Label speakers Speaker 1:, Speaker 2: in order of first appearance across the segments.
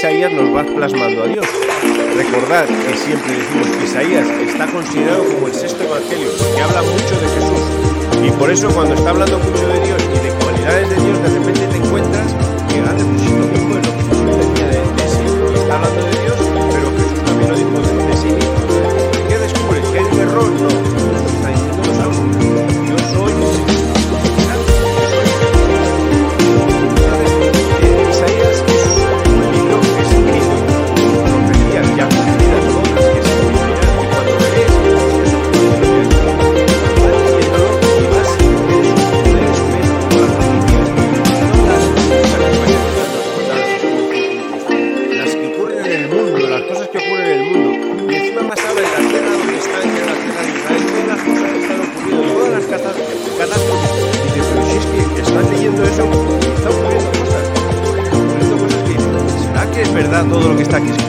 Speaker 1: Isaías nos va plasmando a Dios. Recordad que siempre decimos que Isaías está considerado como el sexto evangelio, que habla mucho de Jesús. Y por eso cuando está hablando mucho de Dios y de cualidades de Dios, de repente te encuentras que hace Jesús lo mismo de lo que Jesús decía de, de sí. Está hablando de Dios, pero Jesús también lo dijo de, sí mismo. ¿Qué descubres? ¿Que hay un error? No. todo lo que está aquí.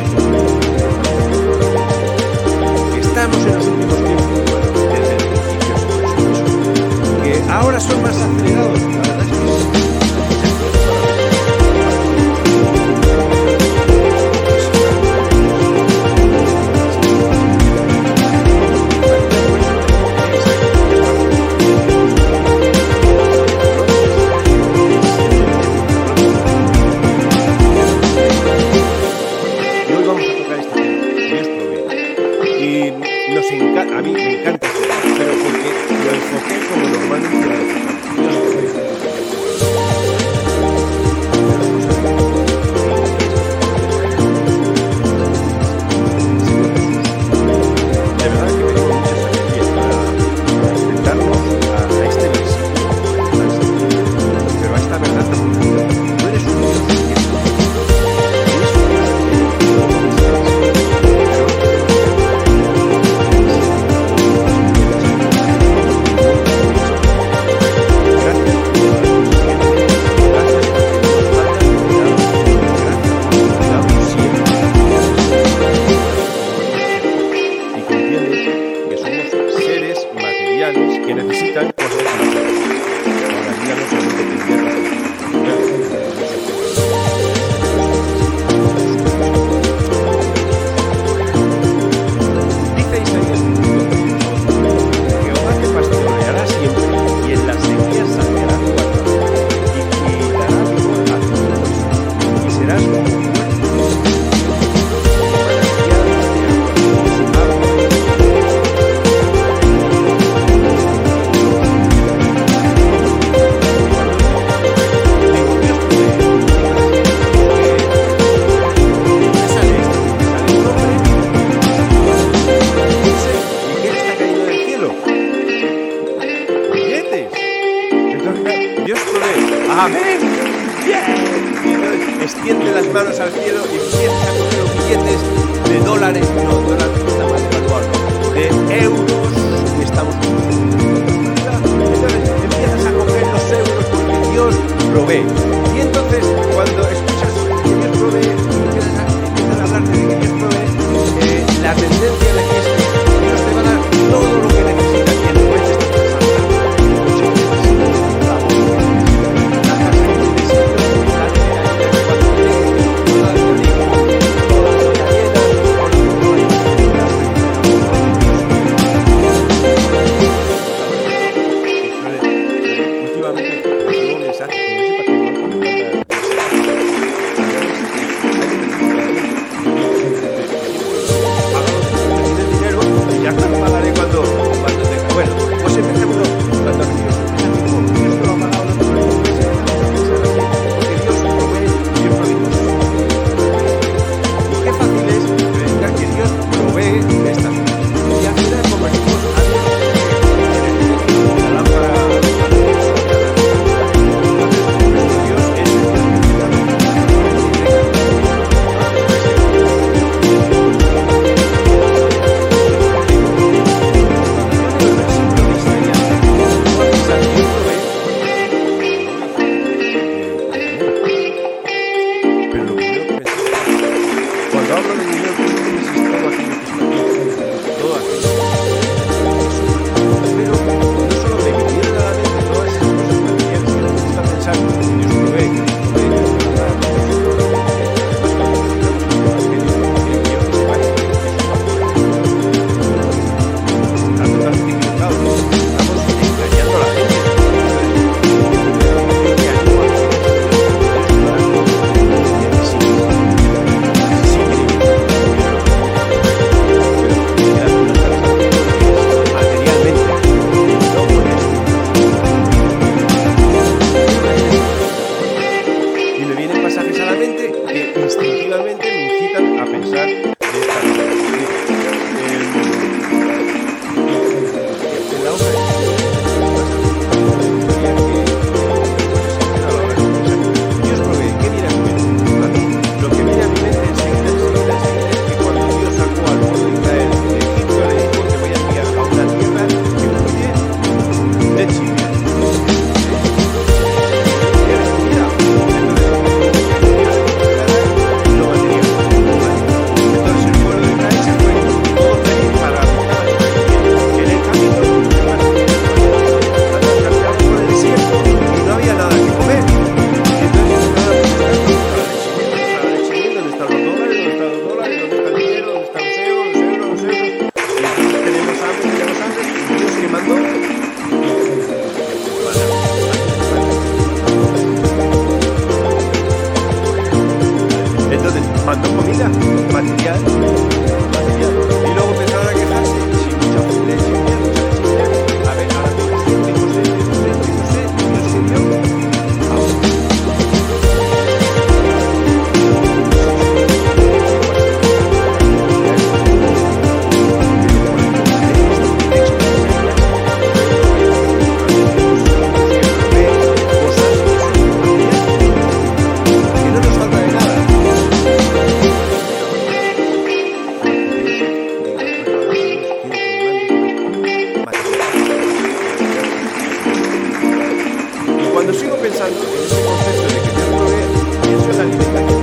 Speaker 1: Cuando sigo pensando en ese concepto de que Dios provee, pienso en la alimentación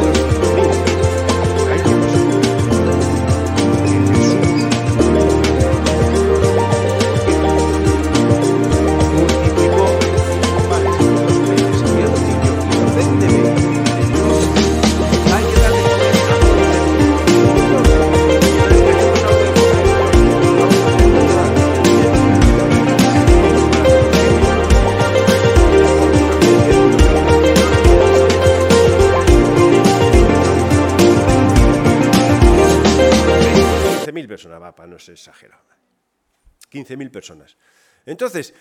Speaker 1: 15.000 personas. Entonces,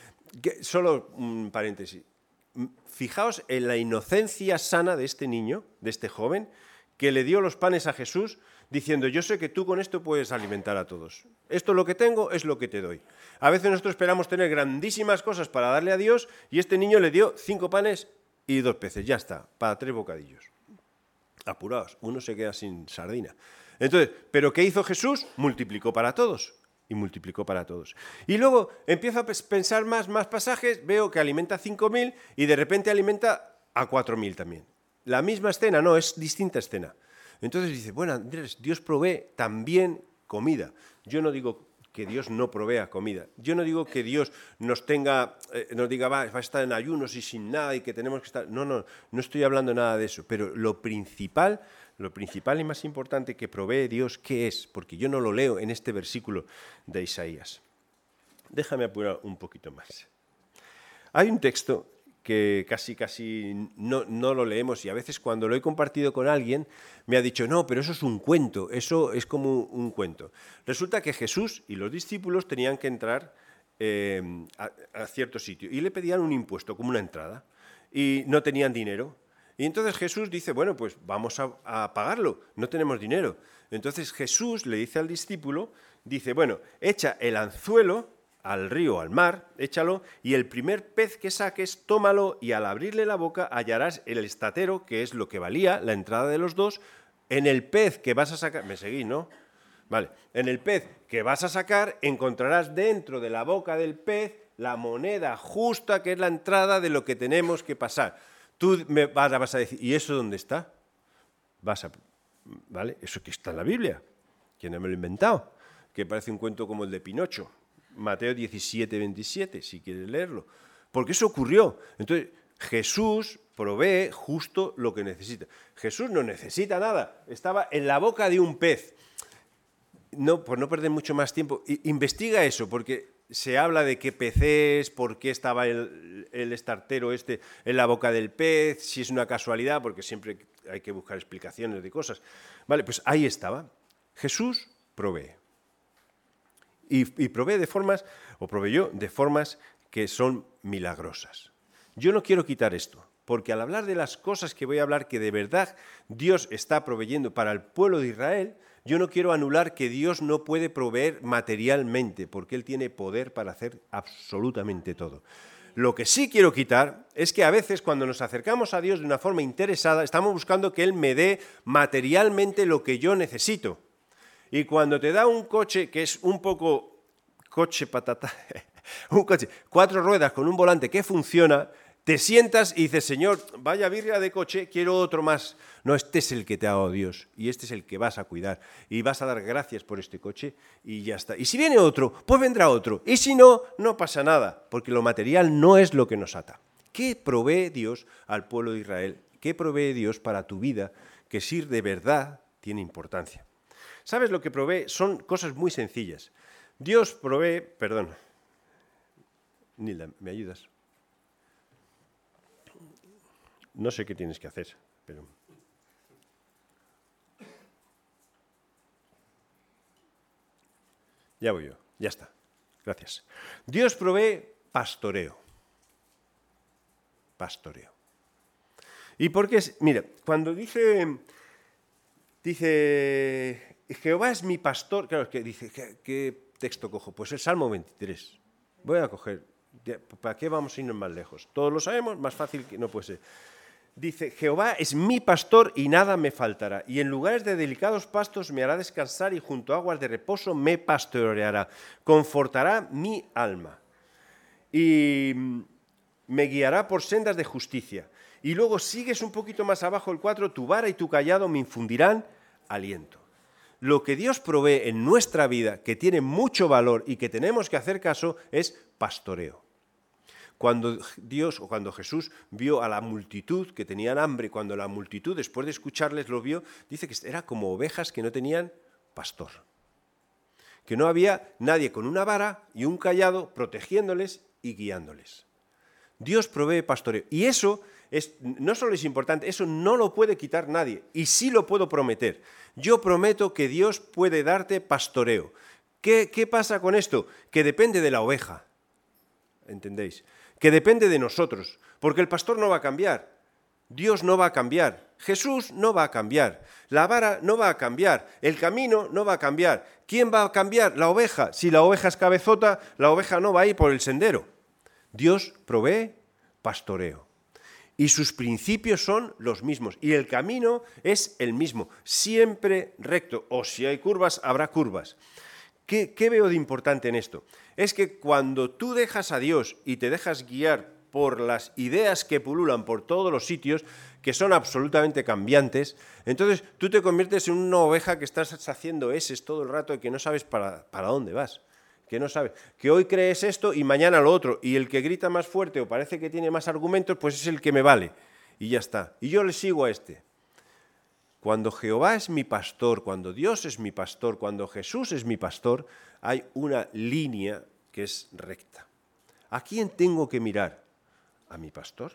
Speaker 1: solo un paréntesis. Fijaos en la inocencia sana de este niño, de este joven, que le dio los panes a Jesús diciendo, yo sé que tú con esto puedes alimentar a todos. Esto lo que tengo es lo que te doy. A veces nosotros esperamos tener grandísimas cosas para darle a Dios y este niño le dio cinco panes y dos peces. Ya está, para tres bocadillos apurados, uno se queda sin sardina. Entonces, ¿pero qué hizo Jesús? Multiplicó para todos. Y multiplicó para todos. Y luego empiezo a pensar más, más pasajes, veo que alimenta a 5.000 y de repente alimenta a 4.000 también. La misma escena, no, es distinta escena. Entonces dice, bueno, Andrés, Dios provee también comida. Yo no digo que Dios no provea comida. Yo no digo que Dios nos tenga, eh, nos diga, va, va a estar en ayunos y sin nada y que tenemos que estar. No, no, no estoy hablando nada de eso. Pero lo principal, lo principal y más importante que provee Dios, ¿qué es? Porque yo no lo leo en este versículo de Isaías. Déjame apurar un poquito más. Hay un texto que casi, casi no, no lo leemos y a veces cuando lo he compartido con alguien me ha dicho, no, pero eso es un cuento, eso es como un cuento. Resulta que Jesús y los discípulos tenían que entrar eh, a, a cierto sitio y le pedían un impuesto, como una entrada, y no tenían dinero. Y entonces Jesús dice, bueno, pues vamos a, pagarlo, no tenemos dinero. Entonces Jesús le dice al discípulo, dice, bueno, echa el anzuelo al río, al mar, échalo, y el primer pez que saques, tómalo, y al abrirle la boca hallarás el estatero, que es lo que valía la entrada de los dos, en el pez que vas a sacar, me seguís, ¿no? Vale, en el pez que vas a sacar encontrarás dentro de la boca del pez la moneda justa, que es la entrada de lo que tenemos que pasar. Tú me vas a, decir, ¿y eso dónde está? Vas a, ¿vale? Eso que está en la Biblia, que no me lo he inventado, que parece un cuento como el de Pinocho. Mateo 17, 27, si quieres leerlo. Porque eso ocurrió. Entonces, Jesús provee justo lo que necesita. Jesús no necesita nada. Estaba en la boca de un pez. No, por no perder mucho más tiempo, investiga eso, porque se habla de qué pez por qué estaba el, el estartero este en la boca del pez, si es una casualidad, porque siempre hay que buscar explicaciones de cosas. Vale, pues ahí estaba. Jesús provee. Y, y provee de formas, o proveyó de formas que son milagrosas. Yo no quiero quitar esto, porque al hablar de las cosas que voy a hablar que de verdad Dios está proveyendo para el pueblo de Israel, Yo no quiero anular que Dios no puede proveer materialmente, porque Él tiene poder para hacer absolutamente todo. Lo que sí quiero quitar es que a veces cuando nos acercamos a Dios de una forma interesada, estamos buscando que Él me dé materialmente lo que yo necesito. Y cuando te da un coche que es un poco coche patata, un coche, cuatro ruedas con un volante que funciona, te sientas y dices, Señor, vaya birria de coche, quiero otro más. No, este es el que te ha dado Dios y este es el que vas a cuidar y vas a dar gracias por este coche y ya está. Y si viene otro, pues vendrá otro. Y si no, no pasa nada, porque lo material no es lo que nos ata. ¿Qué provee Dios al pueblo de Israel? ¿Qué provee Dios para tu vida que si de verdad tiene importancia? ¿Sabes lo que provee? Son cosas muy sencillas. Dios provee, perdón, Nilda, ¿me ayudas? No sé qué tienes que hacer, pero... Ya voy yo, ya está. Gracias. Dios provee pastoreo. Pastoreo. ¿Y por qué? Es? Mira, cuando dice, dice, Jehová es mi pastor, claro, que dice, ¿qué, texto cojo? Pues el Salmo 23. Voy a coger, ¿para qué vamos a irnos más lejos? Todos lo sabemos, más fácil que no puede ser. Dice, Jehová es mi pastor y nada me faltará, y en lugares de delicados pastos me hará descansar y junto a aguas de reposo me pastoreará, confortará mi alma y me guiará por sendas de justicia. Y luego sigues un poquito más abajo el 4, tu vara y tu callado me infundirán aliento. Lo que Dios provee en nuestra vida, que tiene mucho valor y que tenemos que hacer caso, es pastoreo. Cuando Dios o cuando Jesús vio a la multitud que tenían hambre, cuando la multitud después de escucharles lo vio, dice que era como ovejas que no tenían pastor. Que no había nadie con una vara y un callado protegiéndoles y guiándoles. Dios provee pastoreo. Y eso es, no solo es importante, eso no lo puede quitar nadie. Y sí lo puedo prometer. Yo prometo que Dios puede darte pastoreo. ¿Qué, qué pasa con esto? Que depende de la oveja. ¿Entendéis? Que depende de nosotros, porque el pastor no va a cambiar, Dios no va a cambiar, Jesús no va a cambiar, la vara no va a cambiar, el camino no va a cambiar. ¿Quién va a cambiar? La oveja. Si la oveja es cabezota, la oveja no va a ir por el sendero. Dios provee pastoreo. Y sus principios son los mismos. Y el camino es el mismo, siempre recto. O si hay curvas, habrá curvas. ¿Qué, veo de importante en esto? Es que cuando tú dejas a Dios y te dejas guiar por las ideas que pululan por todos los sitios, que son absolutamente cambiantes, entonces tú te conviertes en una oveja que estás haciendo eses todo el rato y que no sabes para, para dónde vas que no sabes, que hoy crees esto y mañana lo otro, y el que grita más fuerte o parece que tiene más argumentos, pues es el que me vale, y ya está. Y yo le sigo a este. Cuando Jehová es mi pastor, cuando Dios es mi pastor, cuando Jesús es mi pastor, hay una línea que es recta. ¿A quién tengo que mirar? ¿A mi pastor?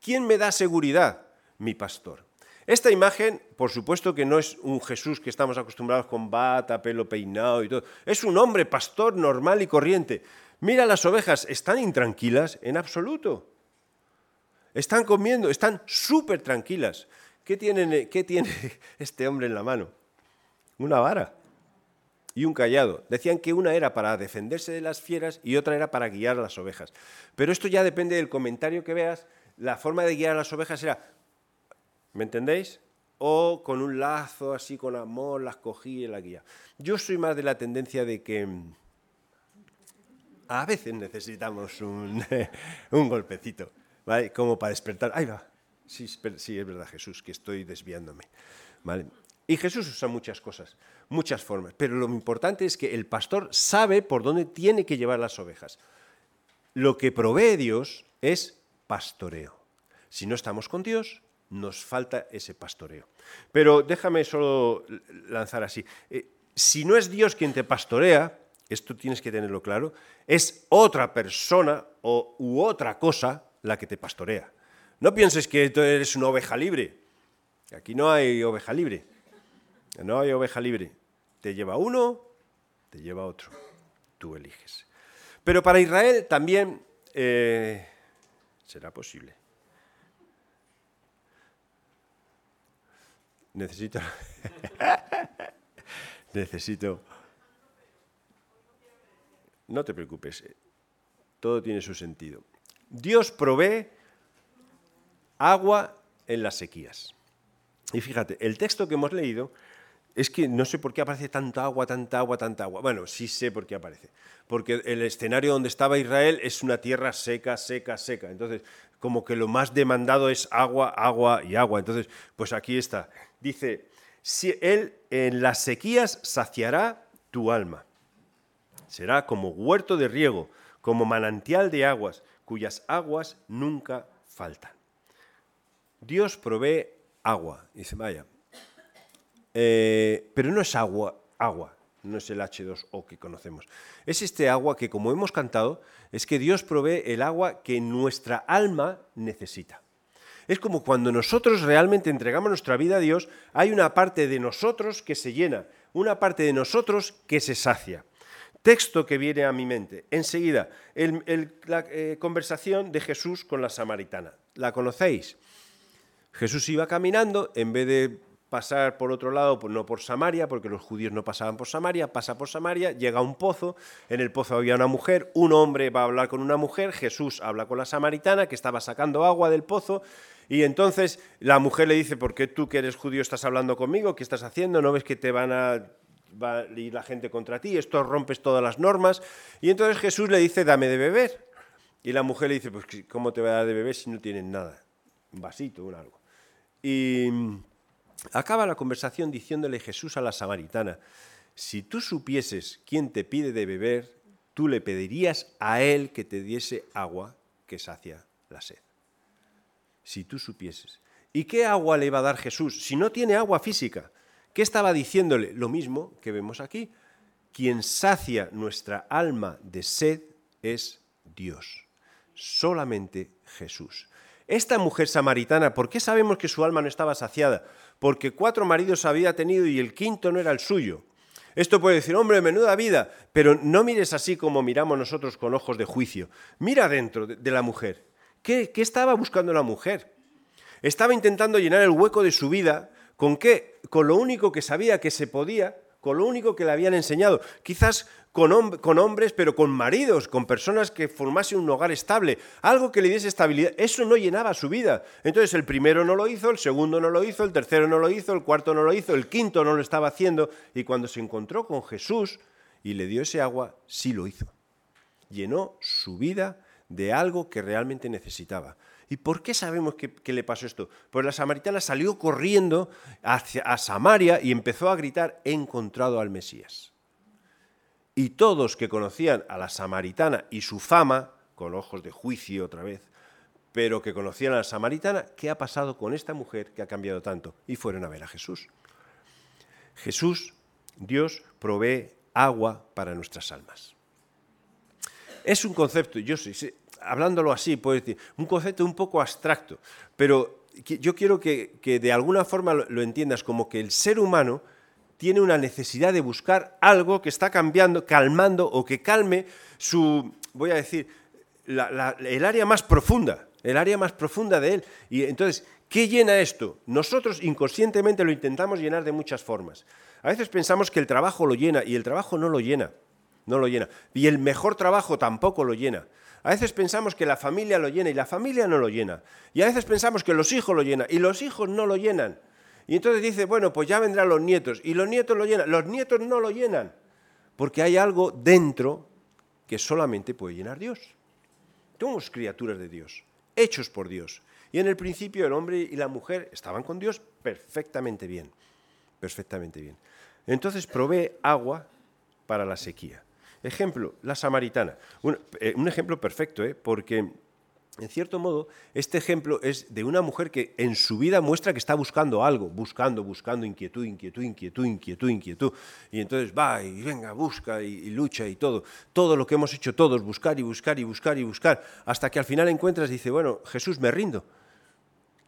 Speaker 1: ¿Quién me da seguridad? Mi pastor. Esta imagen, por supuesto que no es un Jesús que estamos acostumbrados con bata, pelo peinado y todo. Es un hombre pastor normal y corriente. Mira las ovejas, ¿están intranquilas? En absoluto. Están comiendo, están súper tranquilas. ¿Qué tiene, ¿Qué tiene este hombre en la mano? Una vara y un callado. Decían que una era para defenderse de las fieras y otra era para guiar a las ovejas. Pero esto ya depende del comentario que veas. La forma de guiar a las ovejas era, ¿me entendéis? O con un lazo así, con amor, las cogí y la guía. Yo soy más de la tendencia de que mm, a veces necesitamos un, un golpecito, ¿vale? Como para despertar. Ahí va. Sí, es verdad, Jesús, que estoy desviándome. ¿Vale? Y Jesús usa muchas cosas, muchas formas, pero lo importante es que el pastor sabe por dónde tiene que llevar las ovejas. Lo que provee Dios es pastoreo. Si no estamos con Dios, nos falta ese pastoreo. Pero déjame solo lanzar así. Eh, si no es Dios quien te pastorea, esto tienes que tenerlo claro, es otra persona o, u otra cosa la que te pastorea. No pienses que tú eres una oveja libre. Aquí no hay oveja libre. No hay oveja libre. Te lleva uno, te lleva otro. Tú eliges. Pero para Israel también eh, será posible. Necesito... necesito... No te preocupes, todo tiene su sentido. Dios provee agua en las sequías. Y fíjate, el texto que hemos leído es que no sé por qué aparece tanta agua, tanta agua, tanta agua. Bueno, sí sé por qué aparece. Porque el escenario donde estaba Israel es una tierra seca, seca, seca. Entonces, como que lo más demandado es agua, agua y agua. Entonces, pues aquí está. Dice, si Él en las sequías saciará tu alma. Será como huerto de riego, como manantial de aguas, cuyas aguas nunca faltan. Dios provee agua. Dice, vaya. Eh, pero no es agua, agua, no es el H2O que conocemos. Es este agua que, como hemos cantado, es que Dios provee el agua que nuestra alma necesita. Es como cuando nosotros realmente entregamos nuestra vida a Dios, hay una parte de nosotros que se llena, una parte de nosotros que se sacia. Texto que viene a mi mente. Enseguida, la eh, conversación de Jesús con la samaritana. ¿La conocéis? Jesús iba caminando, en vez de pasar por otro lado, pues no por Samaria, porque los judíos no pasaban por Samaria, pasa por Samaria, llega a un pozo, en el pozo había una mujer, un hombre va a hablar con una mujer, Jesús habla con la samaritana que estaba sacando agua del pozo, y entonces la mujer le dice, ¿por qué tú que eres judío estás hablando conmigo? ¿Qué estás haciendo? ¿No ves que te van a a ir la gente contra ti, esto rompes todas las normas. Y entonces Jesús le dice, dame de beber. Y la mujer le dice, pues ¿cómo te va a dar de beber si no tienes nada? Un vasito, un algo. Y Acaba la conversación diciéndole Jesús a la samaritana, si tú supieses quién te pide de beber, tú le pedirías a él que te diese agua que sacia la sed. Si tú supieses. ¿Y qué agua le va a dar Jesús si no tiene agua física? ¿Qué estaba diciéndole? Lo mismo que vemos aquí. Quien sacia nuestra alma de sed es Dios. Solamente Jesús. Esta mujer samaritana, ¿por qué sabemos que su alma no estaba saciada? porque cuatro maridos había tenido y el quinto no era el suyo. Esto puede decir, hombre, menuda vida, pero no mires así como miramos nosotros con ojos de juicio. Mira dentro de la mujer. ¿Qué, estaba buscando la mujer? Estaba intentando llenar el hueco de su vida con qué? Con lo único que sabía que se podía, con lo único que le habían enseñado. Quizás con, hombres, pero con maridos, con personas que formasen un hogar estable, algo que le diese estabilidad. Eso no llenaba su vida. Entonces el primero no lo hizo, el segundo no lo hizo, el tercero no lo hizo, el cuarto no lo hizo, el quinto no lo estaba haciendo. Y cuando se encontró con Jesús y le dio ese agua, sí lo hizo. Llenó su vida de algo que realmente necesitaba. ¿Y por qué sabemos que, le pasó esto? Pues la samaritana salió corriendo hacia Samaria y empezó a gritar, he encontrado al Mesías y todos que conocían a la samaritana y su fama, con ojos de juicio otra vez, pero que conocían a la samaritana, ¿qué ha pasado con esta mujer que ha cambiado tanto? Y fueron a ver a Jesús. Jesús, Dios, provee agua para nuestras almas. Es un concepto, yo sé, hablándolo así, puedo decir, un concepto un poco abstracto, pero yo quiero que, de alguna forma lo entiendas como que el ser humano tiene una necesidad de buscar algo que está cambiando, calmando o que calme su, voy a decir, el área más profunda, el área más profunda de él. Y entonces, ¿qué llena esto? Nosotros inconscientemente lo intentamos llenar de muchas formas. A veces pensamos que el trabajo lo llena y el trabajo no lo llena, no lo llena. Y el mejor trabajo tampoco lo llena. A veces pensamos que la familia lo llena y la familia no lo llena. Y a veces pensamos que los hijos lo llenan y los hijos no lo llenan. Y entonces dice, bueno, pues ya vendrán los nietos. Y los nietos lo llenan. Los nietos no lo llenan. Porque hay algo dentro que solamente puede llenar Dios. Somos criaturas de Dios, hechos por Dios. Y en el principio el hombre y la mujer estaban con Dios perfectamente bien. Perfectamente bien. Entonces provee agua para la sequía. Ejemplo, la samaritana. Un, eh, un ejemplo perfecto, ¿eh? porque en cierto modo, este ejemplo es de una mujer que en su vida muestra que está buscando algo, buscando, buscando, inquietud, inquietud, inquietud, inquietud, inquietud. Y entonces va y venga, busca y, lucha y todo. Todo lo que hemos hecho todos, buscar y buscar y buscar y buscar, hasta que al final encuentras y dice, bueno, Jesús, me rindo.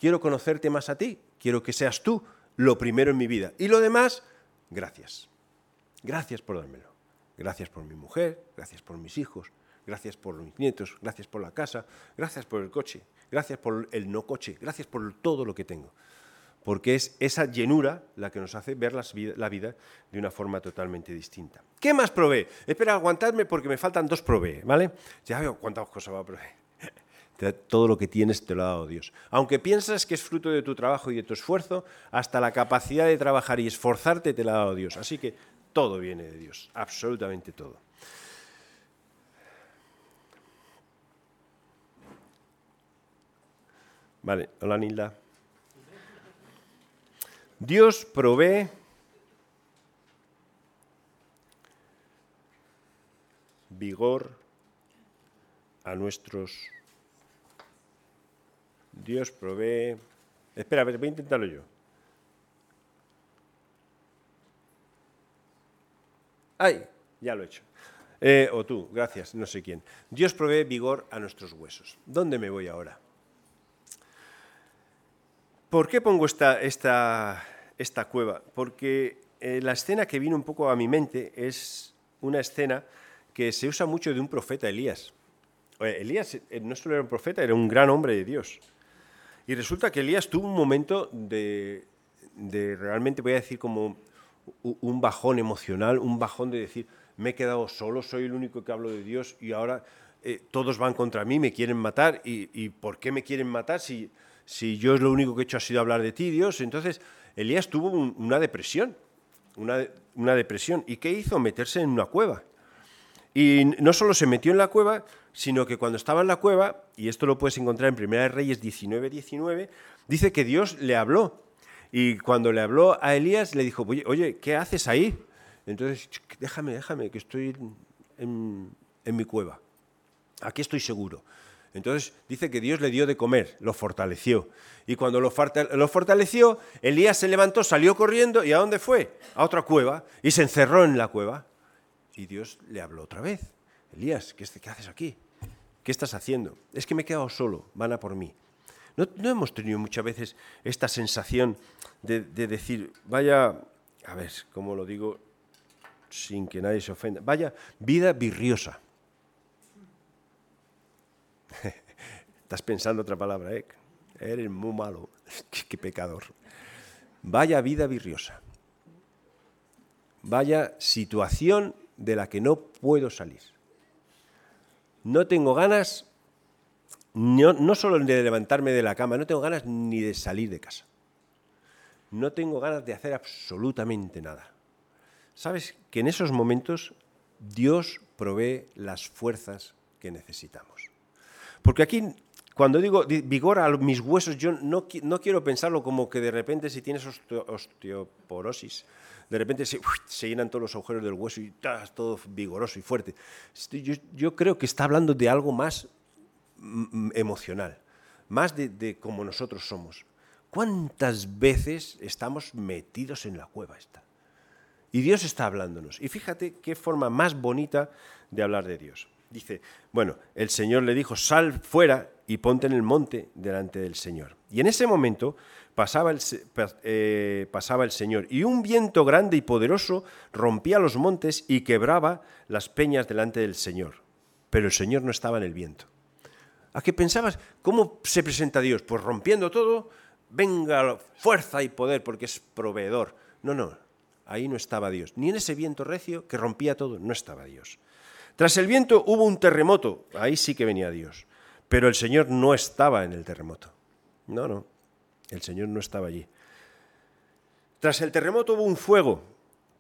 Speaker 1: Quiero conocerte más a ti, quiero que seas tú lo primero en mi vida. Y lo demás, gracias. Gracias por dármelo. Gracias por mi mujer, gracias por mis hijos, gracias por mis nietos, gracias por la casa, gracias por el coche, gracias por el no coche, gracias por todo lo que tengo. porque es esa llenura la que nos hace ver la vida de una forma totalmente distinta. ¿Qué más provee? Espera, aguantadme porque me faltan dos provee, ¿vale? Ya veo cuántas cosas va a proveer. Todo lo que tienes te lo ha dado Dios. Aunque piensas que es fruto de tu trabajo y de tu esfuerzo, hasta la capacidad de trabajar y esforzarte te la ha dado Dios. Así que todo viene de Dios, absolutamente todo. Vale, hola Nilda. Dios provee vigor a nuestros... Dios provee... Espera, voy a intentarlo yo. ¡Ay! Ya lo he hecho. Eh, o tú, gracias, no sé quién. Dios provee vigor a nuestros huesos. ¿Dónde me voy ahora? ¿Por qué pongo esta, esta, esta cueva? Porque eh, la escena que vino un poco a mi mente es una escena que se usa mucho de un profeta Elías. Elías eh, no solo era un profeta, era un gran hombre de Dios. Y resulta que Elías tuvo un momento de, de realmente, voy a decir, como un bajón emocional, un bajón de decir, me he quedado solo, soy el único que hablo de Dios y ahora eh, todos van contra mí, me quieren matar. ¿Y, ¿Y, por qué me quieren matar si, si yo lo único que he hecho ha sido hablar de ti, Dios? Entonces, Elías tuvo una depresión, una, una depresión. ¿Y qué hizo? Meterse en una cueva. Y no solo se metió en la cueva, sino que cuando estaba en la cueva, y esto lo puedes encontrar en 1 Reyes 19, 19, dice que Dios le habló. Y cuando le habló a Elías, le dijo, oye, ¿qué haces ahí? Entonces, déjame, déjame, que estoy en, en mi cueva. Aquí estoy seguro. Entonces dice que Dios le dio de comer, lo fortaleció. Y cuando lo, fortaleció, Elías se levantó, salió corriendo y ¿a dónde fue? A otra cueva y se encerró en la cueva. Y Dios le habló otra vez. Elías, ¿qué, haces aquí? ¿Qué estás haciendo? Es que me he quedado solo, van a por mí. ¿No, hemos tenido muchas veces esta sensación de, de decir, vaya, a ver, ¿cómo lo digo sin que nadie se ofenda? Vaya vida virriosa Estás pensando otra palabra, ¿eh? Eres muy malo. qué, pecador. Vaya vida virriosa. Vaya situación de la que no puedo salir. No tengo ganas, no, no, solo de levantarme de la cama, no tengo ganas ni de salir de casa. No tengo ganas de hacer absolutamente nada. ¿Sabes que en esos momentos Dios provee las fuerzas que necesitamos? Porque aquí, cuando digo vigor a mis huesos, yo no, no quiero pensarlo como que de repente si tienes osteoporosis, de repente se, llenan todos los agujeros del hueso y estás todo vigoroso y fuerte. Yo, yo, creo que está hablando de algo más emocional, más de, de como nosotros somos. ¿Cuántas veces estamos metidos en la cueva esta? Y Dios está hablándonos. Y fíjate qué forma más bonita de hablar de Dios. Dice, bueno, el Señor le dijo, sal fuera y ponte en el monte delante del Señor. Y en ese momento pasaba el, eh, pasaba el Señor, y un viento grande y poderoso rompía los montes y quebraba las peñas delante del Señor. Pero el Señor no estaba en el viento. ¿A qué pensabas? ¿Cómo se presenta Dios? Pues rompiendo todo, venga fuerza y poder porque es proveedor. No, no, ahí no estaba Dios. Ni en ese viento recio que rompía todo, no estaba Dios. Tras el viento hubo un terremoto, ahí sí que venía Dios, pero el Señor no estaba en el terremoto. No, no, el Señor no estaba allí. Tras el terremoto hubo un fuego,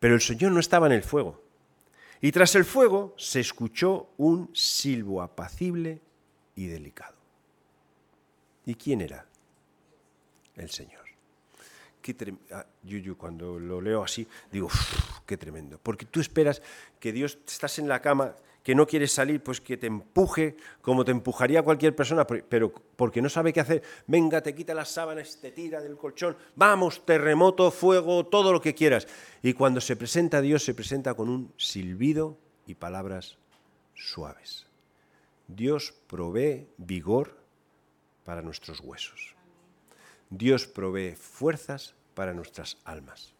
Speaker 1: pero el Señor no estaba en el fuego. Y tras el fuego se escuchó un silbo apacible y delicado. ¿Y quién era? El Señor. Qué ah, yo, cuando lo leo así, digo, qué tremendo. Porque tú esperas que Dios, estás en la cama, que no quieres salir, pues que te empuje como te empujaría cualquier persona, pero porque no sabe qué hacer. Venga, te quita las sábanas, te tira del colchón, vamos, terremoto, fuego, todo lo que quieras. Y cuando se presenta Dios, se presenta con un silbido y palabras suaves. Dios provee vigor para nuestros huesos. Dios provee fuerzas para nuestras almas.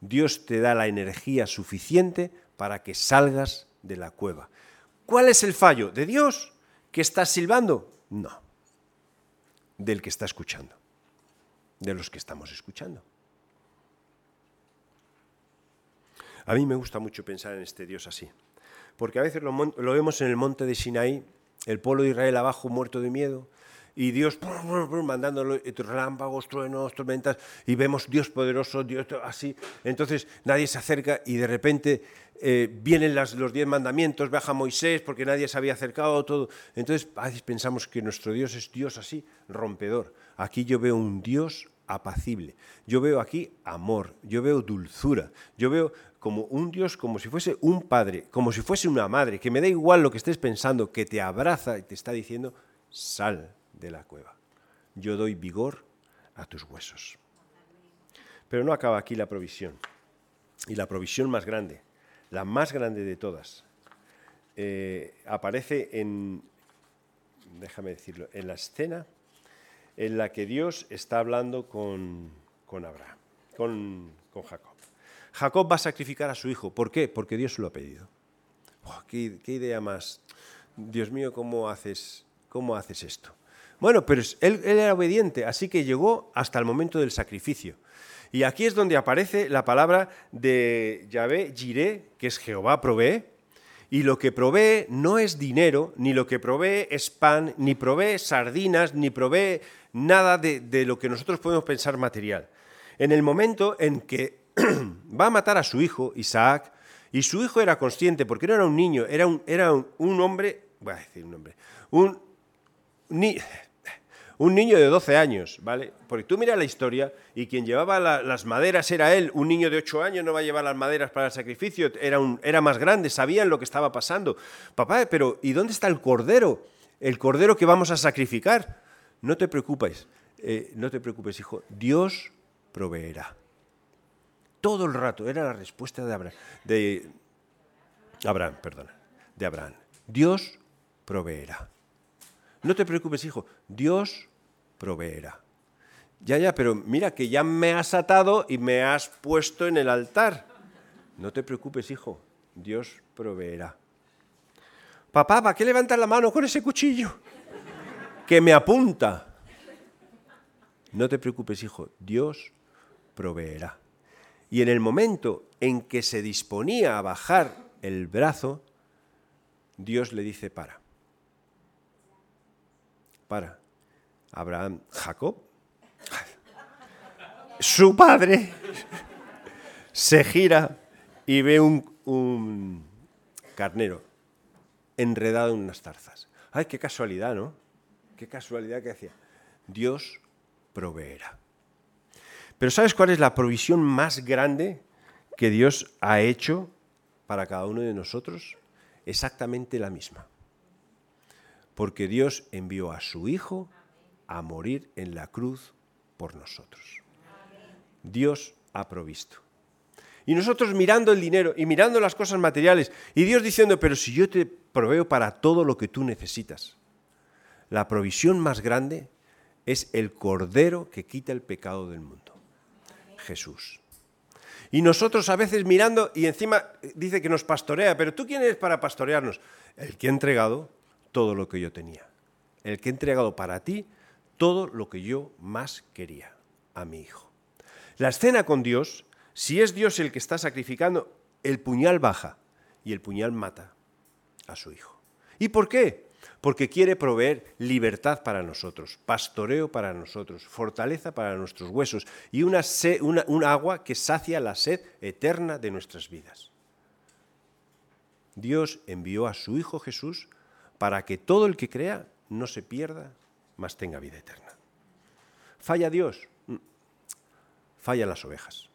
Speaker 1: Dios te da la energía suficiente para que salgas de la cueva. ¿Cuál es el fallo? ¿De Dios que está silbando? No, del que está escuchando. de los que estamos escuchando. A mí me gusta mucho pensar en este Dios así, porque a veces lo, vemos en el monte de Sinaí, el pueblo de Israel abajo muerto de miedo, y Dios mandando relámpagos, truenos, tormentas, y vemos Dios poderoso, Dios así. Entonces nadie se acerca y de repente eh, vienen los diez mandamientos, baja Moisés porque nadie se había acercado, todo. Entonces a veces pensamos que nuestro Dios es Dios así, rompedor. Aquí yo veo un Dios apacible. Yo veo aquí amor, yo veo dulzura, yo veo como un Dios, como si fuese un padre, como si fuese una madre, que me da igual lo que estés pensando, que te abraza y te está diciendo, sal de la cueva. Yo doy vigor a tus huesos. Pero no acaba aquí la provisión. Y la provisión más grande, la más grande de todas, eh, aparece en, déjame decirlo, en la escena en la que Dios está hablando con, con Abraham, con, con, Jacob. Jacob va a sacrificar a su hijo. ¿Por qué? Porque Dios lo ha pedido. qué, qué, idea más. Dios mío, ¿cómo haces, cómo haces esto? Bueno, pero él, era obediente, así que llegó hasta el momento del sacrificio. Y aquí es donde aparece la palabra de Yahvé Jiré, que es Jehová provee, y lo que provee no es dinero, ni lo que provee es pan, ni provee sardinas, ni provee nada de lo que nosotros podemos pensar material. En el momento en que va a matar a su hijo, Isaac, y su hijo era consciente, porque no era un niño, era un, era un, hombre, voy a decir un hombre, un, ni, un niño de 12 años, ¿vale? Porque tú mira la historia y quien llevaba las maderas era él, un niño de 8 años no va a llevar las maderas para el sacrificio, era, un, era más grande, sabían lo que estaba pasando. Papá, pero ¿y dónde está el cordero? El cordero que vamos a sacrificar. No te preocupes, eh, no te preocupes, hijo, Dios proveerá. Todo el rato era la respuesta de Abraham, de Abraham, perdona, de Abraham. Dios proveerá. No te preocupes, hijo, Dios proveerá. Ya, ya, pero mira que ya me has atado y me has puesto en el altar. No te preocupes, hijo, Dios proveerá. Papá, ¿para qué levantas la mano con ese cuchillo? Que me apunta. No te preocupes, hijo, Dios proveerá. Y en el momento en que se disponía a bajar el brazo, Dios le dice, para. Para. Abraham, Jacob, su padre, se gira y ve un, carnero enredado en unas tarzas. ¡Ay, qué casualidad, ¿no? Qué casualidad que hacía. Dios proveerá. Pero ¿sabes cuál es la provisión más grande que Dios ha hecho para cada uno de nosotros? Exactamente la misma. Porque Dios envió a su Hijo a morir en la cruz por nosotros. Dios ha provisto. Y nosotros mirando el dinero y mirando las cosas materiales y Dios diciendo, pero si yo te proveo para todo lo que tú necesitas. La provisión más grande es el cordero que quita el pecado del mundo. Jesús. Y nosotros a veces mirando y encima dice que nos pastorea, pero tú quién eres para pastorearnos? El que ha entregado todo lo que yo tenía. El que ha entregado para ti todo lo que yo más quería, a mi hijo. La escena con Dios, si es Dios el que está sacrificando, el puñal baja y el puñal mata a su hijo. ¿Y por qué? Porque quiere proveer libertad para nosotros, pastoreo para nosotros, fortaleza para nuestros huesos y una, un agua que sacia la sed eterna de nuestras vidas. Dios envió a su Hijo Jesús para que todo el que crea no se pierda, mas tenga vida eterna. ¿Falla Dios? Mm. Fallan las ovejas.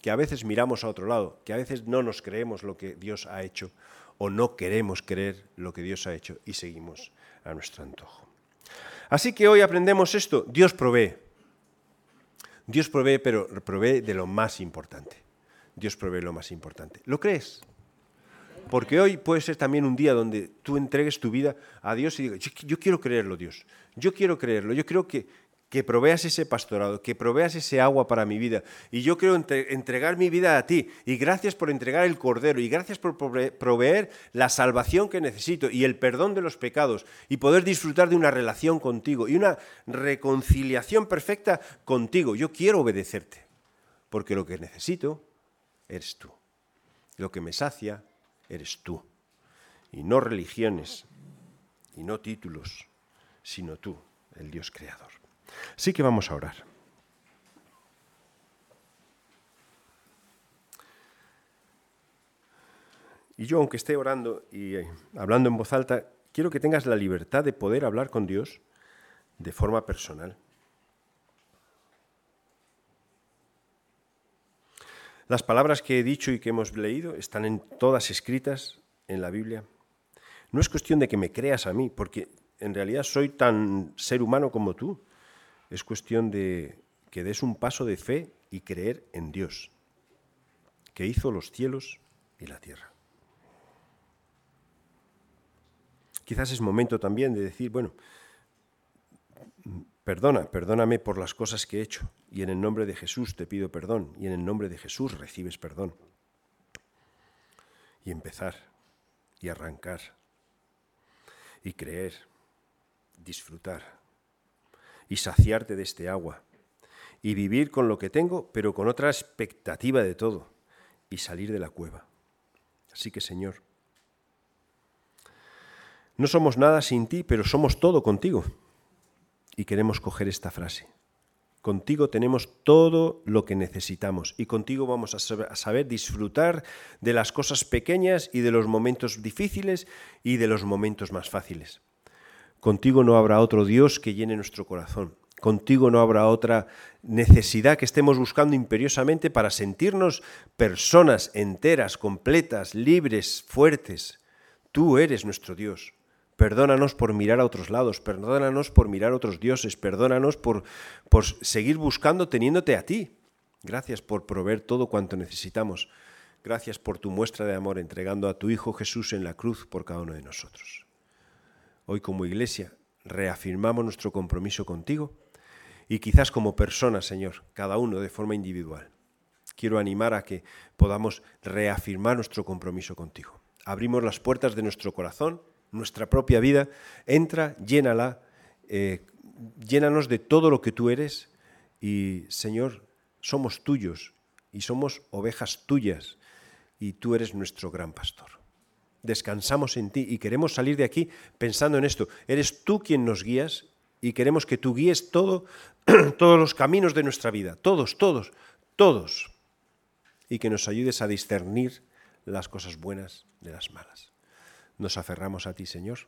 Speaker 1: Que a veces miramos a otro lado, que a veces no nos creemos lo que Dios ha hecho o no queremos creer lo que Dios ha hecho y seguimos a nuestro antojo. Así que hoy aprendemos esto, Dios provee. Dios provee, pero provee de lo más importante. Dios provee lo más importante. ¿Lo crees? Porque hoy puede ser también un día donde tú entregues tu vida a Dios y digas, yo, quiero creerlo, Dios. Yo quiero creerlo. Yo creo que, que proveas ese pastorado, que proveas ese agua para mi vida. Y yo quiero entregar mi vida a ti. Y gracias por entregar el cordero. Y gracias por proveer la salvación que necesito y el perdón de los pecados. Y poder disfrutar de una relación contigo y una reconciliación perfecta contigo. Yo quiero obedecerte. Porque lo que necesito eres tú. Lo que me sacia eres tú. Y no religiones, y no títulos, sino tú, el Dios creador. Sí que vamos a orar. Y yo, aunque esté orando y eh, hablando en voz alta, quiero que tengas la libertad de poder hablar con Dios de forma personal. Las palabras que he dicho y que hemos leído están en todas escritas en la Biblia. No es cuestión de que me creas a mí, porque en realidad soy tan ser humano como tú. Es cuestión de que des un paso de fe y creer en Dios, que hizo los cielos y la tierra. Quizás es momento también de decir, bueno, perdona, perdóname por las cosas que he hecho, y en el nombre de Jesús te pido perdón, y en el nombre de Jesús recibes perdón. Y empezar, y arrancar, y creer, disfrutar y saciarte de este agua, y vivir con lo que tengo, pero con otra expectativa de todo, y salir de la cueva. Así que, Señor, no somos nada sin ti, pero somos todo contigo. Y queremos coger esta frase. Contigo tenemos todo lo que necesitamos y contigo vamos a saber, disfrutar de las cosas pequeñas y de los momentos difíciles y de los momentos más fáciles. Contigo no habrá otro Dios que llene nuestro corazón. Contigo no habrá otra necesidad que estemos buscando imperiosamente para sentirnos personas enteras, completas, libres, fuertes. Tú eres nuestro Dios. Perdónanos por mirar a otros lados, perdónanos por mirar a otros dioses, perdónanos por, por seguir buscando teniéndote a ti. Gracias por proveer todo cuanto necesitamos. Gracias por tu muestra de amor entregando a tu Hijo Jesús en la cruz por cada uno de nosotros. Hoy como iglesia reafirmamos nuestro compromiso contigo y quizás como personas, Señor, cada uno de forma individual. Quiero animar a que podamos reafirmar nuestro compromiso contigo. Abrimos las puertas de nuestro corazón, nuestra propia vida, entra, llénala, eh, llénanos de todo lo que tú eres y, Señor, somos tuyos y somos ovejas tuyas y tú eres nuestro gran pastor descansamos en ti y queremos salir de aquí pensando en esto. Eres tú quien nos guías y queremos que tú guíes todo, todos los caminos de nuestra vida, todos, todos, todos, y que nos ayudes a discernir las cosas buenas de las malas. Nos aferramos a ti, Señor.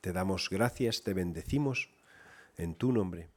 Speaker 1: Te damos gracias, te bendecimos en tu nombre.